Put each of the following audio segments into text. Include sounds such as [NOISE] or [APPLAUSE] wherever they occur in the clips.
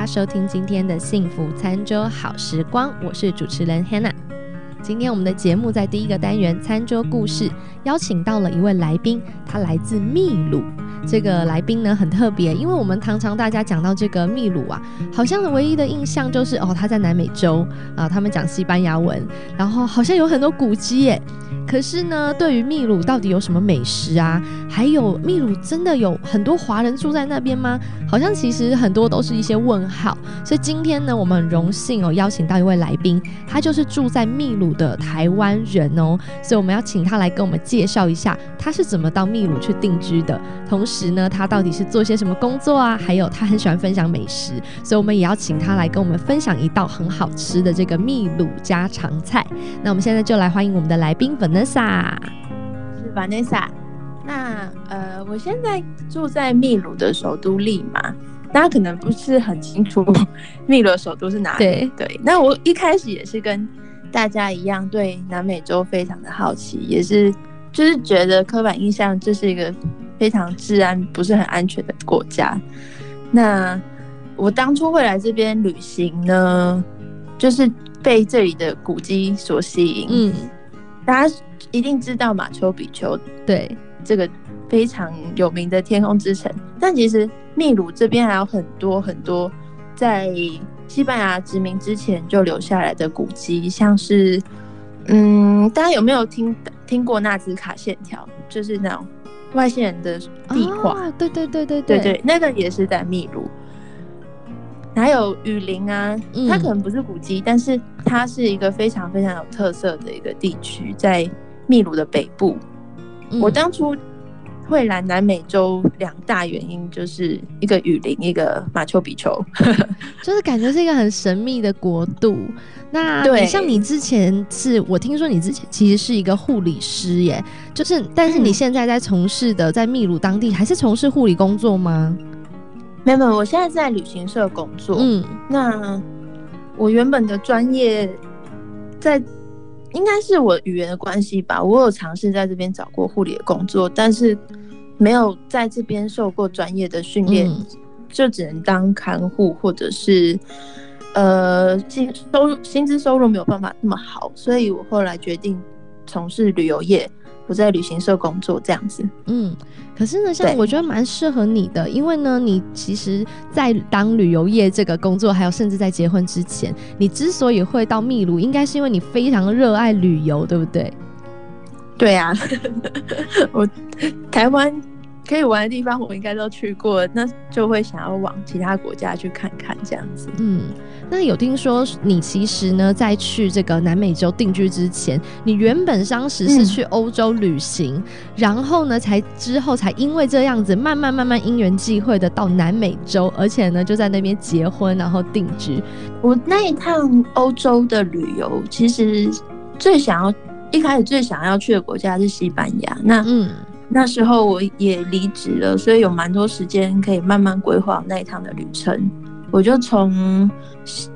家收听今天的幸福餐桌好时光，我是主持人 Hannah。今天我们的节目在第一个单元餐桌故事，邀请到了一位来宾，他来自秘鲁。这个来宾呢很特别，因为我们常常大家讲到这个秘鲁啊，好像唯一的印象就是哦他在南美洲啊，他们讲西班牙文，然后好像有很多古迹耶。可是呢，对于秘鲁到底有什么美食啊？还有秘鲁真的有很多华人住在那边吗？好像其实很多都是一些问号。所以今天呢，我们很荣幸哦邀请到一位来宾，他就是住在秘鲁的台湾人哦，所以我们要请他来跟我们介绍一下他是怎么到秘鲁去定居的，同时呢，他到底是做些什么工作啊？还有他很喜欢分享美食，所以我们也要请他来跟我们分享一道很好吃的这个秘鲁家常菜。那我们现在就来欢迎我们的来宾粉。Vanessa 是 Vanessa，那呃，我现在住在秘鲁的首都利马，大家可能不是很清楚秘鲁的首都是哪里。对对，那我一开始也是跟大家一样，对南美洲非常的好奇，也是就是觉得刻板印象这是一个非常治安不是很安全的国家。那我当初会来这边旅行呢，就是被这里的古迹所吸引。嗯，大家。一定知道马丘比丘，对这个非常有名的天空之城。但其实秘鲁这边还有很多很多在西班牙殖民之前就留下来的古迹，像是，嗯，大家有没有听听过纳兹卡线条？就是那种外星人的壁画。对对对对对对，那个也是在秘鲁。还有雨林啊，它可能不是古迹，但是它是一个非常非常有特色的一个地区，在。秘鲁的北部，我当初会来南美洲两大原因就是一个雨林，一个马丘比丘，[LAUGHS] 就是感觉是一个很神秘的国度。那对，像你之前是我听说你之前其实是一个护理师耶，就是但是你现在在从事的在秘鲁当地还是从事护理工作吗？没有，没有，我现在在旅行社工作。嗯，那我原本的专业在。应该是我语言的关系吧。我有尝试在这边找过护理的工作，但是没有在这边受过专业的训练，就只能当看护，或者是呃薪收薪资收入没有办法那么好，所以我后来决定从事旅游业。我在旅行社工作这样子，嗯，可是呢，像我觉得蛮适合你的，因为呢，你其实，在当旅游业这个工作，还有甚至在结婚之前，你之所以会到秘鲁，应该是因为你非常热爱旅游，对不对？对啊，[LAUGHS] 我台湾。可以玩的地方我应该都去过，那就会想要往其他国家去看看这样子。嗯，那有听说你其实呢，在去这个南美洲定居之前，你原本当时是去欧洲旅行，然后呢，才之后才因为这样子，慢慢慢慢因缘际会的到南美洲，而且呢就在那边结婚，然后定居。我那一趟欧洲的旅游，其实最想要一开始最想要去的国家是西班牙。那嗯。那时候我也离职了，所以有蛮多时间可以慢慢规划那一趟的旅程。我就从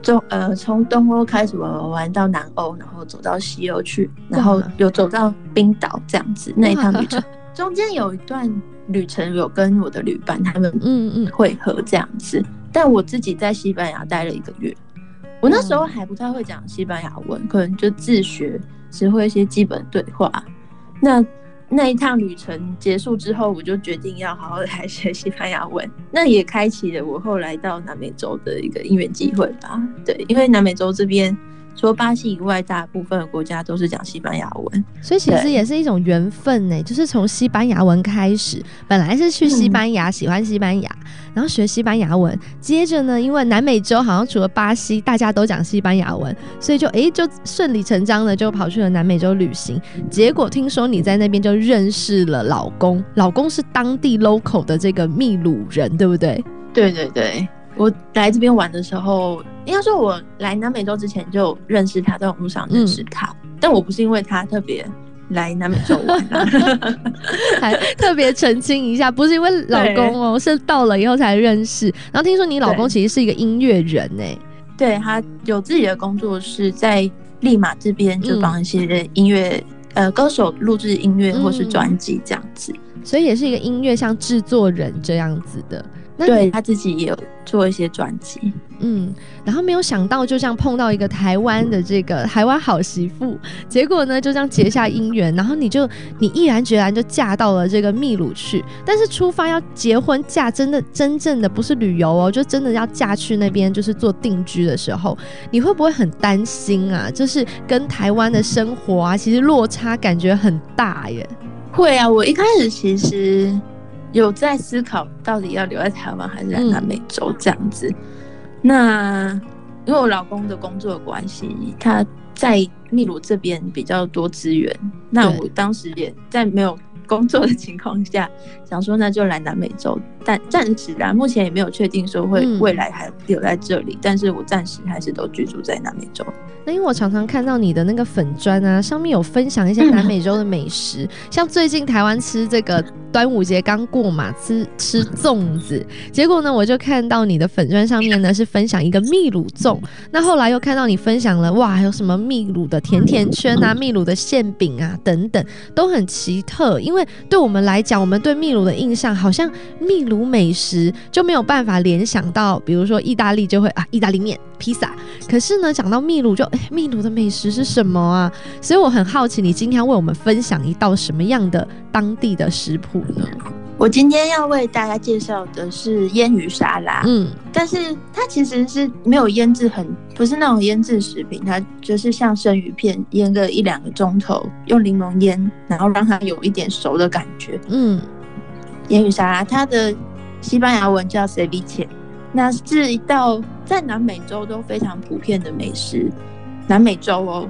中呃从东欧开始玩玩到南欧，然后走到西欧去，然后又走到冰岛这样子。那一趟旅程中间有一段旅程有跟我的旅伴他们嗯嗯会合这样子，但我自己在西班牙待了一个月。我那时候还不太会讲西班牙文，可能就自学，只会一些基本对话。那那一趟旅程结束之后，我就决定要好好来学西班牙文。那也开启了我后来到南美洲的一个因缘机会吧。对，因为南美洲这边。除了巴西以外，大部分的国家都是讲西班牙文，所以其实也是一种缘分呢。就是从西班牙文开始，本来是去西班牙，喜欢西班牙，然后学西班牙文。接着呢，因为南美洲好像除了巴西，大家都讲西班牙文，所以就哎，就顺理成章的就跑去了南美洲旅行。结果听说你在那边就认识了老公，老公是当地 local 的这个秘鲁人，对不对？对对对。我来这边玩的时候，应该说我来南美洲之前就认识他，在网络上认识他。但我不是因为他特别来南美洲玩，[LAUGHS] 还特别澄清一下，不是因为老公哦，是到了以后才认识。然后听说你老公其实是一个音乐人呢，对他有自己的工作室在利马这边，就帮一些音乐呃歌手录制音乐或是专辑这样子，所以也是一个音乐像制作人这样子的。对他自己也有做一些专辑，嗯，然后没有想到就这样碰到一个台湾的这个台湾好媳妇，结果呢就这样结下姻缘，然后你就你毅然决然就嫁到了这个秘鲁去。但是出发要结婚嫁，真的真正的不是旅游哦，就真的要嫁去那边就是做定居的时候，你会不会很担心啊？就是跟台湾的生活啊，其实落差感觉很大耶。会啊，我一开始其实。有在思考到底要留在台湾还是在南美洲这样子。那因为我老公的工作关系，他在秘鲁这边比较多资源。那我当时也在没有工作的情况下，[LAUGHS] 想说那就来南美洲。但暂时啊，目前也没有确定说会未来还留在这里。但是我暂时还是都居住在南美洲。那因为我常常看到你的那个粉砖啊，上面有分享一些南美洲的美食，[LAUGHS] 像最近台湾吃这个。端午节刚过嘛，吃吃粽子，结果呢，我就看到你的粉砖上面呢是分享一个秘鲁粽，那后来又看到你分享了哇，还有什么秘鲁的甜甜圈啊，秘鲁的馅饼啊等等，都很奇特。因为对我们来讲，我们对秘鲁的印象好像秘鲁美食就没有办法联想到，比如说意大利就会啊，意大利面、披萨。可是呢，讲到秘鲁就哎，秘鲁的美食是什么啊？所以我很好奇，你今天要为我们分享一道什么样的当地的食谱呢？我今天要为大家介绍的是腌鱼沙拉，嗯，但是它其实是没有腌制，很不是那种腌制食品，它就是像生鱼片腌个一两个钟头，用柠檬腌，然后让它有一点熟的感觉，嗯，腌鱼沙拉它的西班牙文叫 ceviche，那是一道在南美洲都非常普遍的美食，南美洲哦，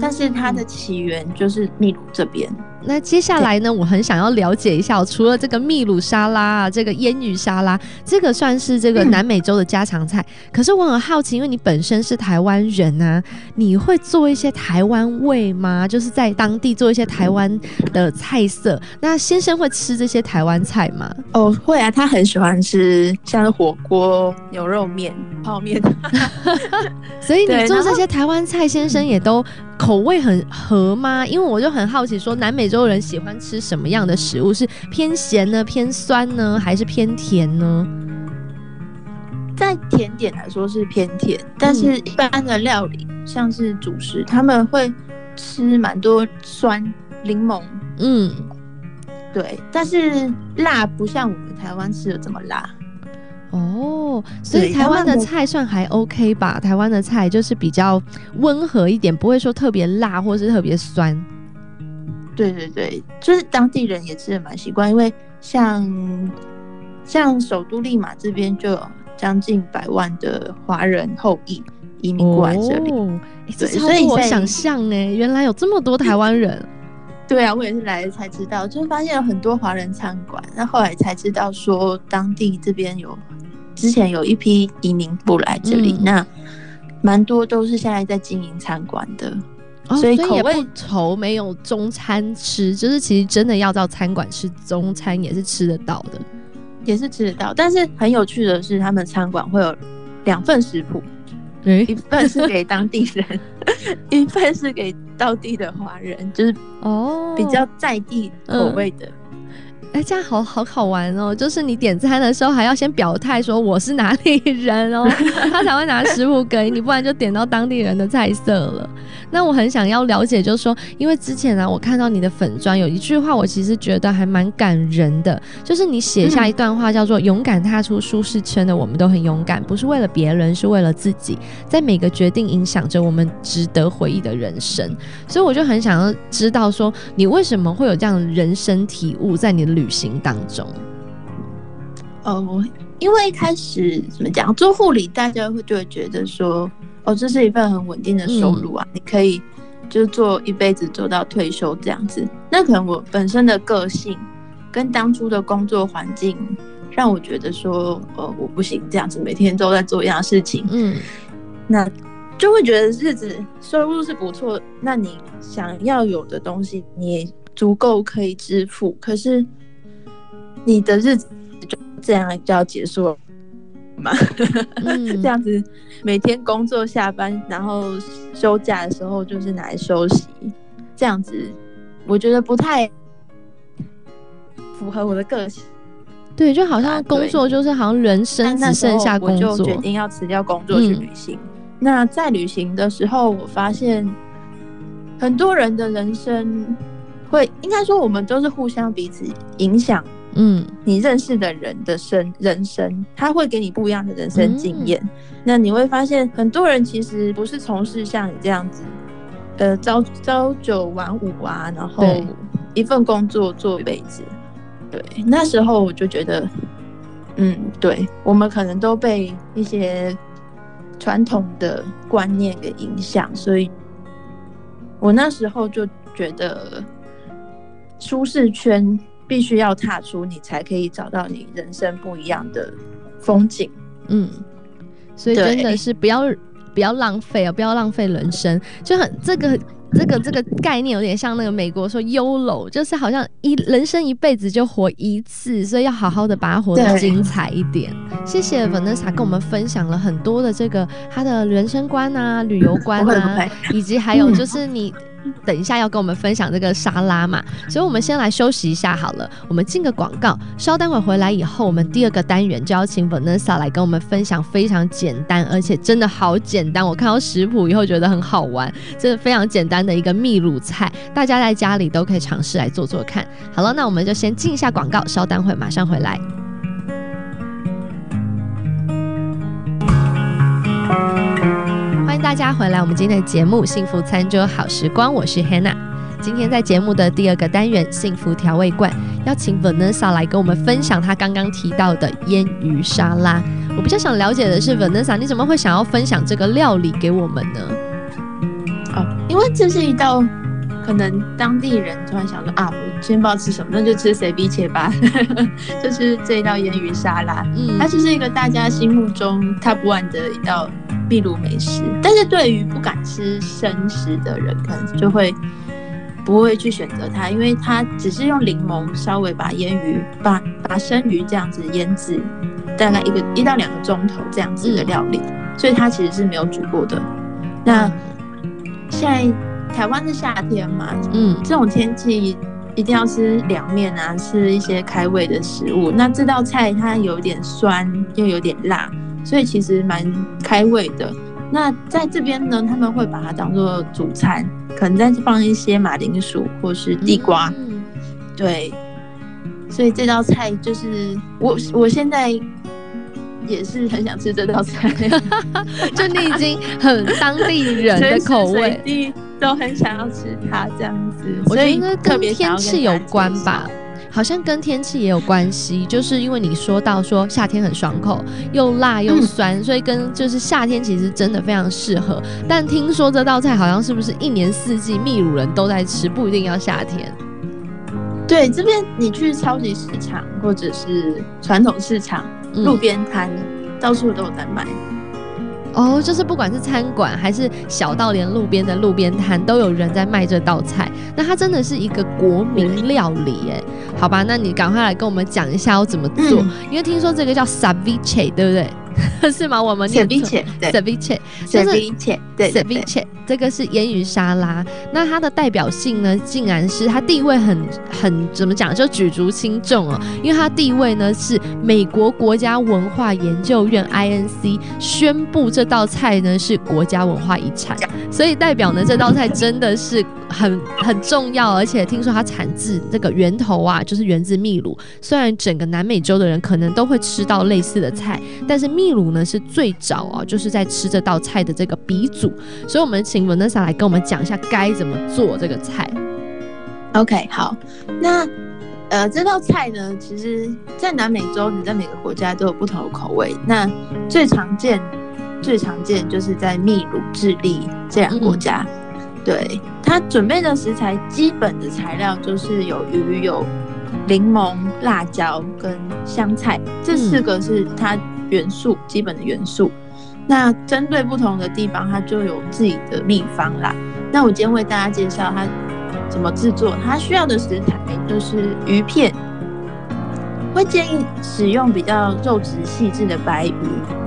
但是它的起源就是秘鲁这边。那接下来呢？我很想要了解一下，除了这个秘鲁沙拉啊，这个腌鱼沙拉，这个算是这个南美洲的家常菜。可是我很好奇，因为你本身是台湾人啊，你会做一些台湾味吗？就是在当地做一些台湾的菜色。那先生会吃这些台湾菜吗？哦，会啊，他很喜欢吃，像是火锅、牛肉面、泡面。[LAUGHS] [LAUGHS] 所以你做这些台湾菜，先生也都。口味很合吗？因为我就很好奇，说南美洲人喜欢吃什么样的食物？是偏咸呢，偏酸呢，还是偏甜呢？在甜点来说是偏甜，但是一般的料理，像是主食，他们会吃蛮多酸柠檬。嗯，对，但是辣不像我们台湾吃的这么辣。哦，所以台湾的菜算还 OK 吧？台湾的菜就是比较温和一点，不会说特别辣或是特别酸。对对对，就是当地人也吃的蛮习惯，因为像像首都利马这边就有将近百万的华人后裔移民过来这里，对，所以我想象哎，原来有这么多台湾人。[LAUGHS] 对啊，我也是来了才知道，就是发现有很多华人餐馆，那后来才知道说当地这边有。之前有一批移民过来这里，那蛮多都是现在在经营餐馆的，所以口味愁没有中餐吃，就是其实真的要到餐馆吃中餐也是吃得到的，也是吃得到。但是很有趣的是，他们餐馆会有两份食谱，一份是给当地人，[LAUGHS] 一份是给当地的华人，就是哦比较在地口味的。哎，这样好好好玩哦！就是你点餐的时候还要先表态说我是哪里人哦，[LAUGHS] 他才会拿食物给你，不然就点到当地人的菜色了。那我很想要了解，就是说，因为之前呢，我看到你的粉砖有一句话，我其实觉得还蛮感人的，就是你写下一段话，叫做“勇敢踏出舒适圈的我们都很勇敢，不是为了别人，是为了自己，在每个决定影响着我们值得回忆的人生”。所以我就很想要知道，说你为什么会有这样的人生体悟在你的旅行当中？哦，因为一开始怎么讲，做护理，大家会就会觉得说。哦，这是一份很稳定的收入啊！你可以就做一辈子做到退休这样子。那可能我本身的个性跟当初的工作环境，让我觉得说，呃，我不行这样子，每天都在做一样事情。嗯，那就会觉得日子收入是不错，那你想要有的东西，你也足够可以支付。可是你的日子就这样就要结束了。嘛，[LAUGHS] 这样子每天工作下班，然后休假的时候就是拿来休息，这样子我觉得不太符合我的个性。对，就好像工作就是好像人生只剩下工作，我就决定要辞掉工作去旅行。那在旅行的时候，我发现很多人的人生会，应该说我们都是互相彼此影响。嗯，你认识的人的生人生，他会给你不一样的人生经验。那你会发现，很多人其实不是从事像你这样子，呃，朝朝九晚五啊，然后一份工作做一辈子。对，那时候我就觉得，嗯，对我们可能都被一些传统的观念给影响，所以我那时候就觉得舒适圈。必须要踏出，你才可以找到你人生不一样的风景。嗯，所以真的是不要不要浪费啊，不要浪费人生。就很这个这个这个概念有点像那个美国说 “YOLO”，就是好像一人生一辈子就活一次，所以要好好的把它活得精彩一点。谢谢 Vanessa 跟我们分享了很多的这个他的人生观啊、旅游观啊，[LAUGHS] 以及还有就是你。等一下要跟我们分享这个沙拉嘛，所以我们先来休息一下好了。我们进个广告，稍待会回来以后，我们第二个单元就要请 Vanessa 来跟我们分享非常简单，而且真的好简单。我看到食谱以后觉得很好玩，真的非常简单的一个秘鲁菜，大家在家里都可以尝试来做做看。好了，那我们就先进一下广告，稍待会马上回来。大家回来，我们今天的节目《幸福餐桌好时光》，我是 Hannah。今天在节目的第二个单元“幸福调味罐”，邀请 Vanessa 来跟我们分享她刚刚提到的腌鱼沙拉。我比较想了解的是，Vanessa，你怎么会想要分享这个料理给我们呢？哦，因为这是一道可能当地人突然想说啊，我今天不知道吃什么，那就吃 C B 切吧，[LAUGHS] 就是这一道腌鱼沙拉。嗯，它就是一个大家心目中 Top One 的一道。秘鲁美食，但是对于不敢吃生食的人，可能就会不会去选择它，因为它只是用柠檬稍微把腌鱼、把把生鱼这样子腌制，大概一个一到两个钟头这样子的料理，所以它其实是没有煮过的。那现在台湾是夏天嘛，嗯，这种天气一定要吃凉面啊，吃一些开胃的食物。那这道菜它有点酸，又有点辣。所以其实蛮开胃的。那在这边呢，他们会把它当做主餐，可能再放一些马铃薯或是地瓜。嗯对，所以这道菜就是我我现在也是很想吃这道菜，[LAUGHS] 就你已经很当地人的口味，[LAUGHS] 都很想要吃它这样子。我觉得应该跟天气有关吧。好像跟天气也有关系，就是因为你说到说夏天很爽口，又辣又酸，所以跟就是夏天其实真的非常适合。但听说这道菜好像是不是一年四季秘鲁人都在吃，不一定要夏天。对，这边你去超级市场或者是传统市场、路边摊，到处都有在卖。哦，就是不管是餐馆还是小到连路边的路边摊，都有人在卖这道菜。那它真的是一个国民料理，哎，好吧，那你赶快来跟我们讲一下要怎么做，因为听说这个叫 Saviche，对不对？[LAUGHS] 是吗？我们 ceviche，ceviche，对，ceviche，这个是腌鱼沙拉。那它的代表性呢，竟然是它地位很很怎么讲，就举足轻重哦。因为它地位呢是美国国家文化研究院 INC 宣布这道菜呢是国家文化遗产，所以代表呢这道菜真的是很很重要。而且听说它产自这个源头啊，就是源自秘鲁。虽然整个南美洲的人可能都会吃到类似的菜，但是秘鲁呢是最早啊，就是在吃这道菜的这个鼻祖，所以我们请 Vanessa 来跟我们讲一下该怎么做这个菜。OK，好，那呃这道菜呢，其实在南美洲，你在每个国家都有不同的口味。那最常见、最常见就是在秘鲁、智利这两个国家。对，它准备的食材，基本的材料就是有鱼、有柠檬、辣椒跟香菜，这四个是它。元素基本的元素，那针对不同的地方，它就有自己的秘方啦。那我今天为大家介绍它怎么制作。它需要的食材就是鱼片，会建议使用比较肉质细致的白鱼。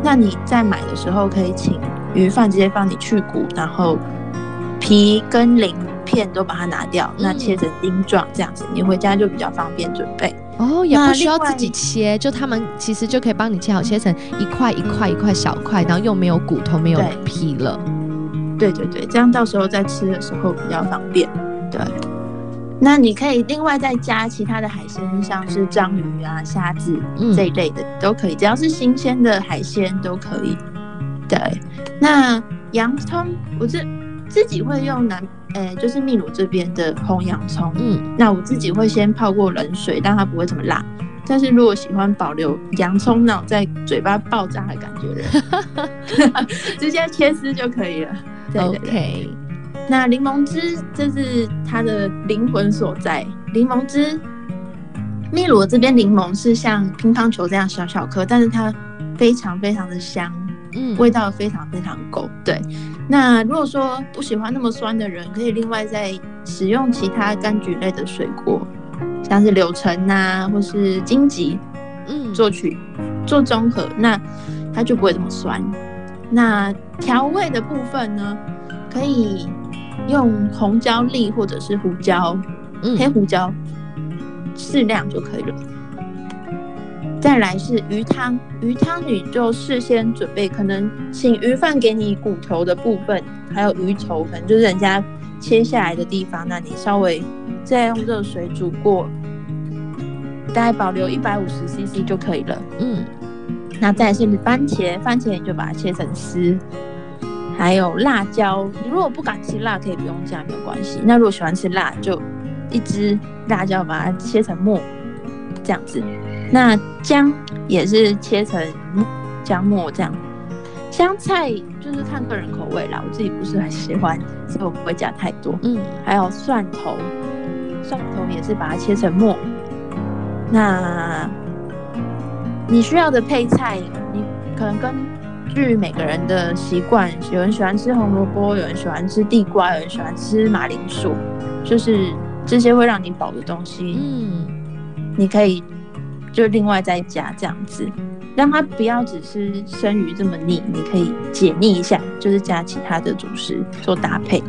那你在买的时候，可以请鱼贩直接帮你去骨，然后皮跟鳞片都把它拿掉，那切成丁状这样子，你回家就比较方便准备。哦，也不需要自己切，就他们其实就可以帮你切好，切成一块一块一块小块，然后又没有骨头，没有皮了。对对对，这样到时候在吃的时候比较方便。对，那你可以另外再加其他的海鲜，像是章鱼啊、虾子这一类的都可以，只要是新鲜的海鲜都可以。对，那洋葱我自自己会用南。呃，就是秘鲁这边的红洋葱，嗯，那我自己会先泡过冷水，但它不会这么辣。但是如果喜欢保留洋葱那种在嘴巴爆炸的感觉的，[LAUGHS] 直接切丝就可以了。OK，那柠檬汁这是它的灵魂所在。柠檬汁，秘鲁这边柠檬是像乒乓球这样小小颗，但是它非常非常的香。嗯，味道非常非常够。对，那如果说不喜欢那么酸的人，可以另外再使用其他柑橘类的水果，像是柳橙呐，或是荆棘，嗯，做取做综合，那它就不会这么酸。那调味的部分呢，可以用红椒粒或者是胡椒，嗯黑胡椒适量就可以了。再来是鱼汤，鱼汤你就事先准备，可能请鱼贩给你骨头的部分，还有鱼头，可能就是人家切下来的地方，那你稍微再用热水煮过，大概保留一百五十 CC 就可以了。嗯，那再是番茄，番茄你就把它切成丝，还有辣椒，你如果不敢吃辣，可以不用加，没有关系。那如果喜欢吃辣，就一支辣椒把它切成末，这样子。那姜也是切成姜末这样，香菜就是看个人口味啦，我自己不是很喜欢，所以我不会加太多。嗯，还有蒜头，蒜头也是把它切成末。那你需要的配菜，你可能根据每个人的习惯，有人喜欢吃红萝卜，有人喜欢吃地瓜，有人喜欢吃马铃薯，就是这些会让你饱的东西。嗯，你可以。就另外再加这样子，让它不要只是生鱼这么腻，你可以解腻一下，就是加其他的主食做搭配。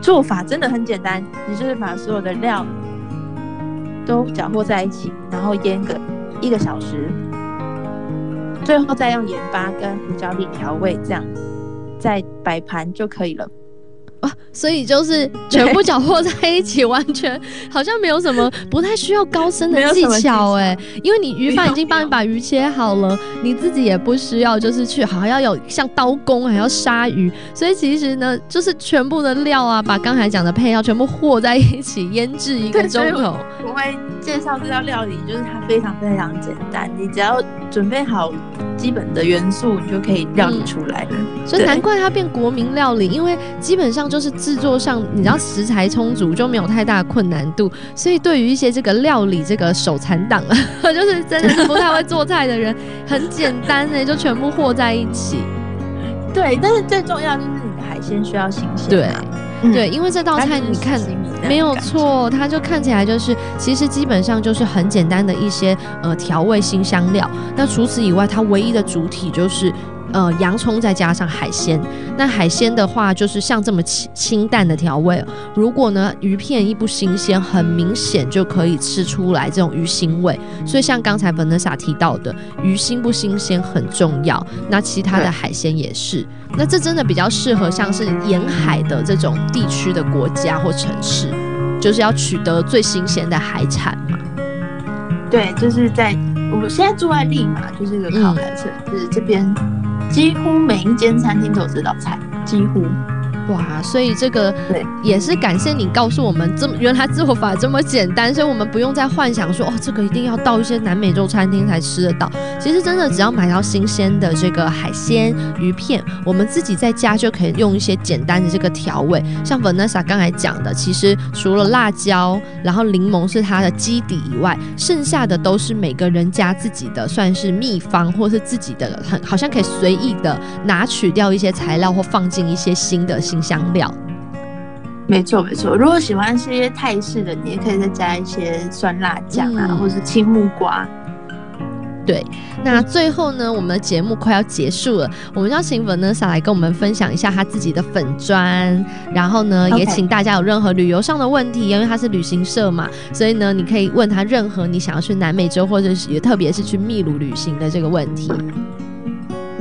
做法真的很简单，你就是把所有的料都搅和在一起，然后腌个一个小时，最后再用盐巴跟胡椒粒调味，这样再摆盘就可以了。所以就是全部搅和在一起，[LAUGHS] 完全好像没有什么不太需要高深的技巧哎，因为你鱼 [LAUGHS] 贩已经帮你把鱼切好了，你自己也不需要就是去好像要有像刀工还要杀鱼，所以其实呢就是全部的料啊，把刚才讲的配料全部和在一起腌制一个钟头。我会介绍这道料理，就是它非常非常简单，你只要准备好基本的元素，你就可以料理出来了。所以难怪它变国民料理，因为基本上就是制作上，你知道食材充足就没有太大的困难度，所以对于一些这个料理这个手残党啊，[LAUGHS] 就是真的是不太会做菜的人，很简单呢，[LAUGHS] 就全部和在一起。对，但是最重要就是你的海鲜需要新鲜。对。对，因为这道菜你看没有错，它就看起来就是，其实基本上就是很简单的一些呃调味新香料。那除此以外，它唯一的主体就是。呃，洋葱再加上海鲜，那海鲜的话就是像这么清清淡的调味。如果呢鱼片一不新鲜，很明显就可以吃出来这种鱼腥味。所以像刚才 Vanessa 提到的，鱼新不新鲜很重要。那其他的海鲜也是。那这真的比较适合像是沿海的这种地区的国家或城市，就是要取得最新鲜的海产嘛。对，就是在我现在住在利马，就是一个靠海城市这边。几乎每一间餐厅都有这道菜，几乎。哇，所以这个对也是感谢你告诉我们，这么原来做法这么简单，所以我们不用再幻想说哦，这个一定要到一些南美洲餐厅才吃得到。其实真的只要买到新鲜的这个海鲜鱼片，我们自己在家就可以用一些简单的这个调味。像 Vanessa 刚才讲的，其实除了辣椒，然后柠檬是它的基底以外，剩下的都是每个人家自己的算是秘方，或是自己的很好像可以随意的拿取掉一些材料，或放进一些新的。香料，没错没错。如果喜欢吃一些泰式的，你也可以再加一些酸辣酱啊，或是青木瓜。对，那最后呢，我们的节目快要结束了，我们邀请 Vanessa 来跟我们分享一下她自己的粉砖，然后呢，也请大家有任何旅游上的问题，因为她是旅行社嘛，所以呢，你可以问她任何你想要去南美洲或者是也特别是去秘鲁旅行的这个问题。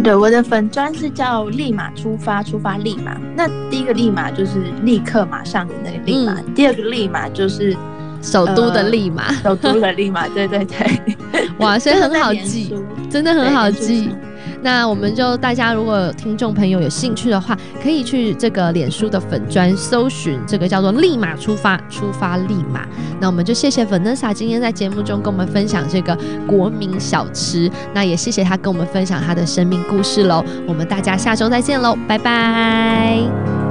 对，我的粉砖是叫立马出发，出发立马。那第一个立马就是立刻马上的那个立马，第二个立马就是首都的立马，首都的立马。对对对，[LAUGHS] 哇，所以很好记，真的很好记。那我们就大家如果听众朋友有兴趣的话，可以去这个脸书的粉砖搜寻这个叫做“立马出发，出发立马”。那我们就谢谢粉嫩莎今天在节目中跟我们分享这个国民小吃，那也谢谢他跟我们分享他的生命故事喽。我们大家下周再见喽，拜拜。